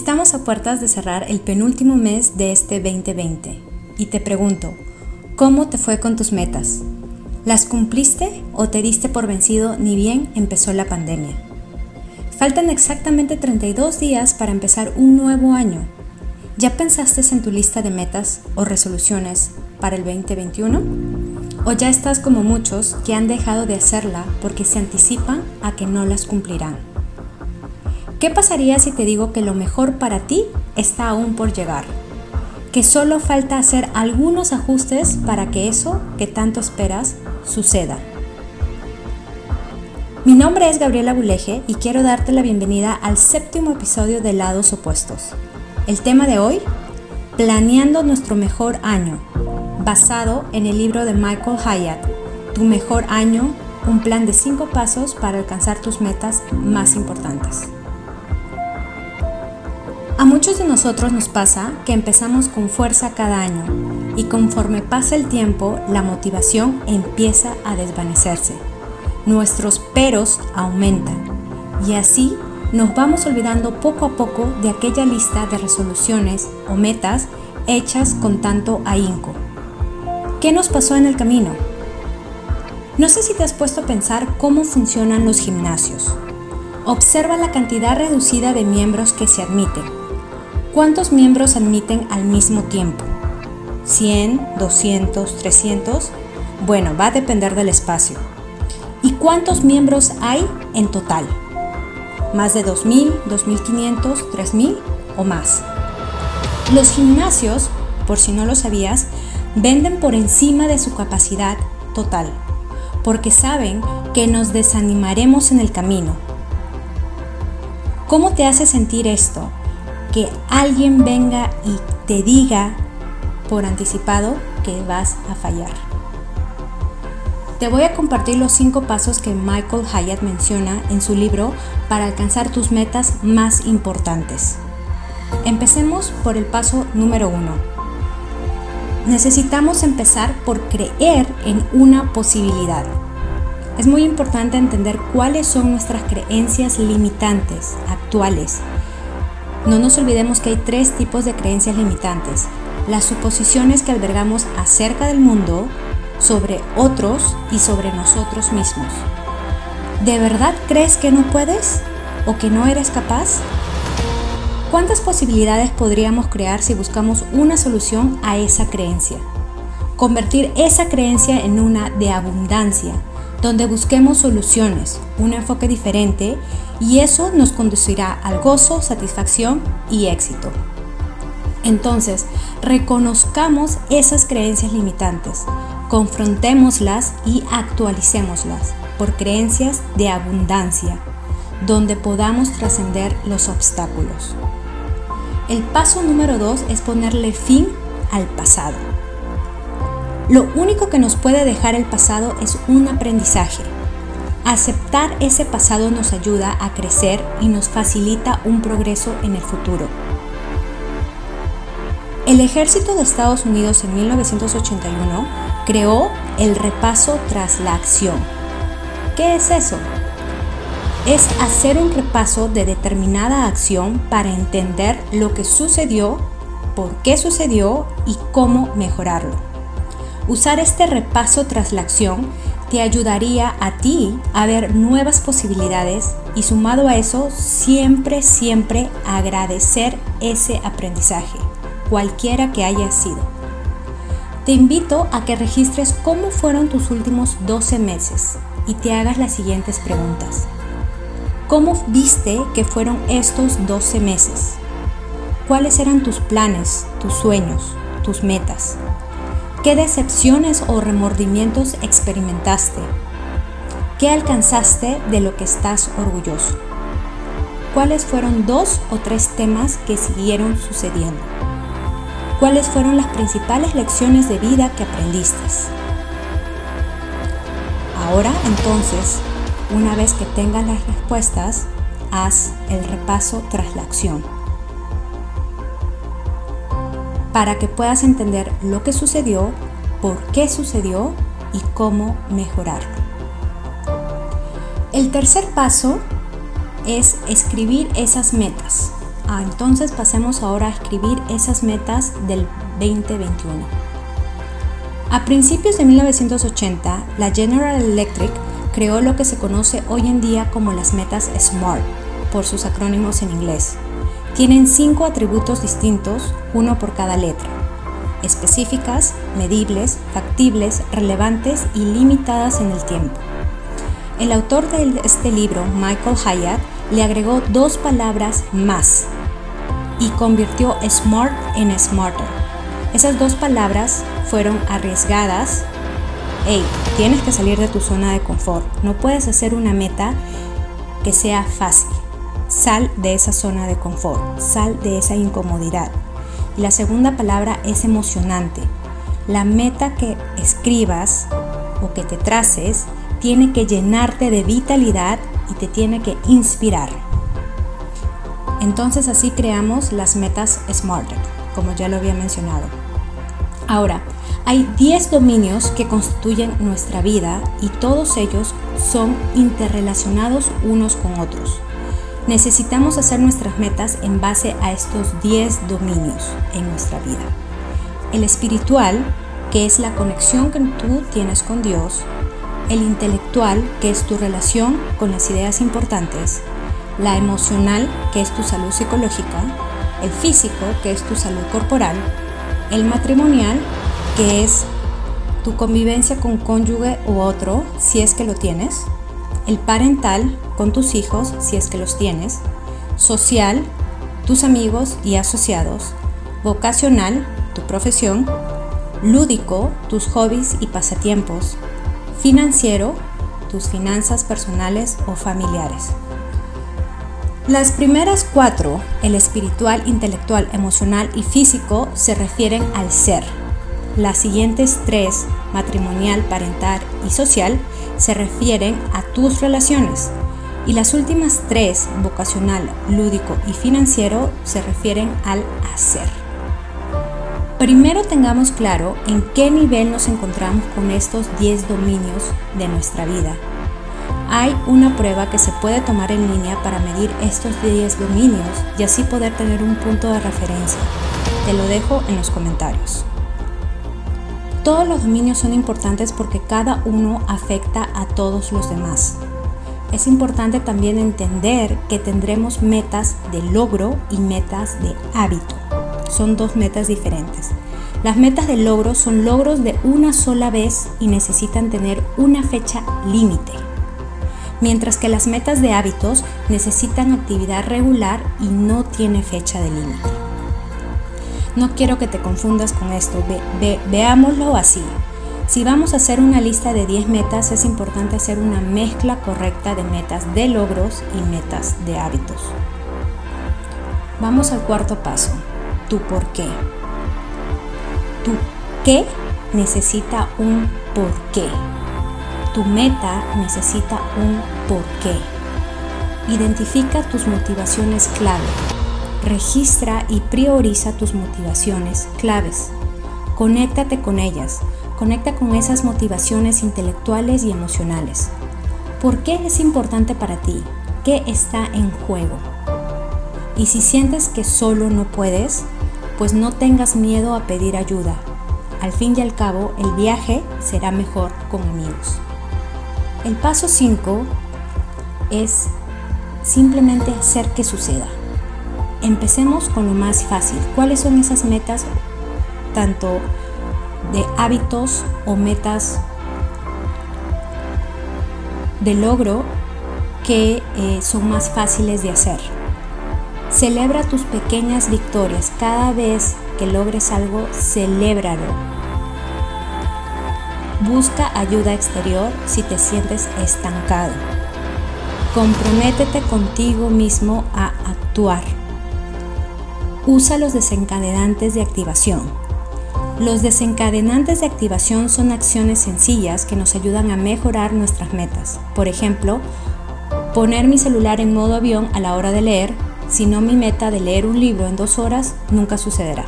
Estamos a puertas de cerrar el penúltimo mes de este 2020 y te pregunto, ¿cómo te fue con tus metas? ¿Las cumpliste o te diste por vencido ni bien empezó la pandemia? Faltan exactamente 32 días para empezar un nuevo año. ¿Ya pensaste en tu lista de metas o resoluciones para el 2021? ¿O ya estás como muchos que han dejado de hacerla porque se anticipan a que no las cumplirán? ¿Qué pasaría si te digo que lo mejor para ti está aún por llegar? Que solo falta hacer algunos ajustes para que eso que tanto esperas suceda. Mi nombre es Gabriela Buleje y quiero darte la bienvenida al séptimo episodio de Lados Opuestos. El tema de hoy, Planeando nuestro mejor año, basado en el libro de Michael Hyatt, Tu mejor año, un plan de cinco pasos para alcanzar tus metas más importantes. A muchos de nosotros nos pasa que empezamos con fuerza cada año y conforme pasa el tiempo la motivación empieza a desvanecerse. Nuestros peros aumentan y así nos vamos olvidando poco a poco de aquella lista de resoluciones o metas hechas con tanto ahínco. ¿Qué nos pasó en el camino? No sé si te has puesto a pensar cómo funcionan los gimnasios. Observa la cantidad reducida de miembros que se admiten ¿Cuántos miembros admiten al mismo tiempo? ¿100, 200, 300? Bueno, va a depender del espacio. ¿Y cuántos miembros hay en total? ¿Más de 2.000, 2.500, 3.000 o más? Los gimnasios, por si no lo sabías, venden por encima de su capacidad total, porque saben que nos desanimaremos en el camino. ¿Cómo te hace sentir esto? Que alguien venga y te diga por anticipado que vas a fallar. Te voy a compartir los cinco pasos que Michael Hyatt menciona en su libro para alcanzar tus metas más importantes. Empecemos por el paso número uno. Necesitamos empezar por creer en una posibilidad. Es muy importante entender cuáles son nuestras creencias limitantes actuales no nos olvidemos que hay tres tipos de creencias limitantes. Las suposiciones que albergamos acerca del mundo, sobre otros y sobre nosotros mismos. ¿De verdad crees que no puedes o que no eres capaz? ¿Cuántas posibilidades podríamos crear si buscamos una solución a esa creencia? Convertir esa creencia en una de abundancia, donde busquemos soluciones, un enfoque diferente y eso nos conducirá al gozo, satisfacción y éxito. Entonces, reconozcamos esas creencias limitantes, confrontémoslas y actualicémoslas por creencias de abundancia, donde podamos trascender los obstáculos. El paso número dos es ponerle fin al pasado. Lo único que nos puede dejar el pasado es un aprendizaje. Aceptar ese pasado nos ayuda a crecer y nos facilita un progreso en el futuro. El ejército de Estados Unidos en 1981 creó el repaso tras la acción. ¿Qué es eso? Es hacer un repaso de determinada acción para entender lo que sucedió, por qué sucedió y cómo mejorarlo. Usar este repaso tras la acción te ayudaría a ti a ver nuevas posibilidades y sumado a eso, siempre, siempre agradecer ese aprendizaje, cualquiera que haya sido. Te invito a que registres cómo fueron tus últimos 12 meses y te hagas las siguientes preguntas. ¿Cómo viste que fueron estos 12 meses? ¿Cuáles eran tus planes, tus sueños, tus metas? ¿Qué decepciones o remordimientos experimentaste? ¿Qué alcanzaste de lo que estás orgulloso? ¿Cuáles fueron dos o tres temas que siguieron sucediendo? ¿Cuáles fueron las principales lecciones de vida que aprendiste? Ahora entonces, una vez que tengas las respuestas, haz el repaso tras la acción para que puedas entender lo que sucedió, por qué sucedió y cómo mejorarlo. El tercer paso es escribir esas metas. Ah, entonces pasemos ahora a escribir esas metas del 2021. A principios de 1980, la General Electric creó lo que se conoce hoy en día como las metas SMART, por sus acrónimos en inglés. Tienen cinco atributos distintos, uno por cada letra. Específicas, medibles, factibles, relevantes y limitadas en el tiempo. El autor de este libro, Michael Hyatt, le agregó dos palabras más y convirtió smart en smarter. Esas dos palabras fueron arriesgadas. Hey, tienes que salir de tu zona de confort. No puedes hacer una meta que sea fácil. Sal de esa zona de confort, sal de esa incomodidad. Y la segunda palabra es emocionante. La meta que escribas o que te traces tiene que llenarte de vitalidad y te tiene que inspirar. Entonces así creamos las metas SMART, como ya lo había mencionado. Ahora, hay 10 dominios que constituyen nuestra vida y todos ellos son interrelacionados unos con otros. Necesitamos hacer nuestras metas en base a estos 10 dominios en nuestra vida. El espiritual, que es la conexión que tú tienes con Dios. El intelectual, que es tu relación con las ideas importantes la emocional, que es tu salud psicológica, el físico, que es tu salud corporal, el matrimonial, que es tu convivencia con cónyuge u otro, si es que lo tienes, el parental, con tus hijos, si es que los tienes, social, tus amigos y asociados, vocacional, tu profesión, lúdico, tus hobbies y pasatiempos, financiero, tus finanzas personales o familiares. Las primeras cuatro, el espiritual, intelectual, emocional y físico, se refieren al ser. Las siguientes tres, matrimonial, parental y social, se refieren a tus relaciones. Y las últimas tres, vocacional, lúdico y financiero, se refieren al hacer. Primero tengamos claro en qué nivel nos encontramos con estos 10 dominios de nuestra vida hay una prueba que se puede tomar en línea para medir estos 10 dominios y así poder tener un punto de referencia. Te lo dejo en los comentarios. Todos los dominios son importantes porque cada uno afecta a todos los demás. Es importante también entender que tendremos metas de logro y metas de hábito. Son dos metas diferentes. Las metas de logro son logros de una sola vez y necesitan tener una fecha límite mientras que las metas de hábitos necesitan actividad regular y no tiene fecha de límite. No quiero que te confundas con esto, veámoslo así. Si vamos a hacer una lista de 10 metas, es importante hacer una mezcla correcta de metas de logros y metas de hábitos. Vamos al cuarto paso, tu por qué. Tu qué necesita un por qué. Tu meta necesita un porqué. Identifica tus motivaciones clave. Registra y prioriza tus motivaciones claves. Conéctate con ellas. Conecta con esas motivaciones intelectuales y emocionales. ¿Por qué es importante para ti? ¿Qué está en juego? Y si sientes que solo no puedes, pues no tengas miedo a pedir ayuda. Al fin y al cabo, el viaje será mejor con amigos. El paso 5 es simplemente hacer que suceda. Empecemos con lo más fácil. ¿Cuáles son esas metas, tanto de hábitos o metas de logro que eh, son más fáciles de hacer? Celebra tus pequeñas victorias. Cada vez que logres algo, celébralo Busca ayuda exterior si te sientes estancado. Comprométete contigo mismo a actuar. Usa los desencadenantes de activación. Los desencadenantes de activación son acciones sencillas que nos ayudan a mejorar nuestras metas. Por ejemplo, poner mi celular en modo avión a la hora de leer, si no mi meta de leer un libro en dos horas nunca sucederá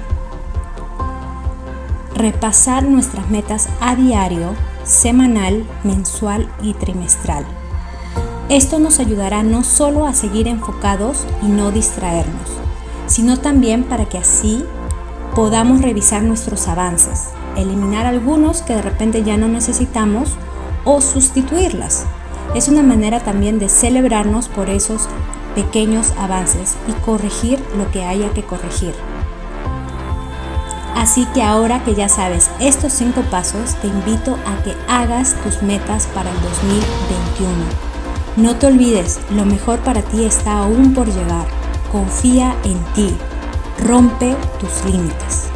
repasar nuestras metas a diario, semanal, mensual y trimestral. Esto nos ayudará no solo a seguir enfocados y no distraernos, sino también para que así podamos revisar nuestros avances, eliminar algunos que de repente ya no necesitamos o sustituirlas. Es una manera también de celebrarnos por esos pequeños avances y corregir lo que haya que corregir. Así que ahora que ya sabes estos cinco pasos, te invito a que hagas tus metas para el 2021. No te olvides, lo mejor para ti está aún por llegar. Confía en ti. Rompe tus límites.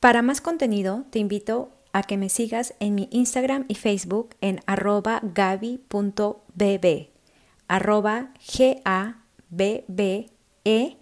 Para más contenido, te invito a que me sigas en mi Instagram y Facebook en arroba gaby.bb arroba g a b b e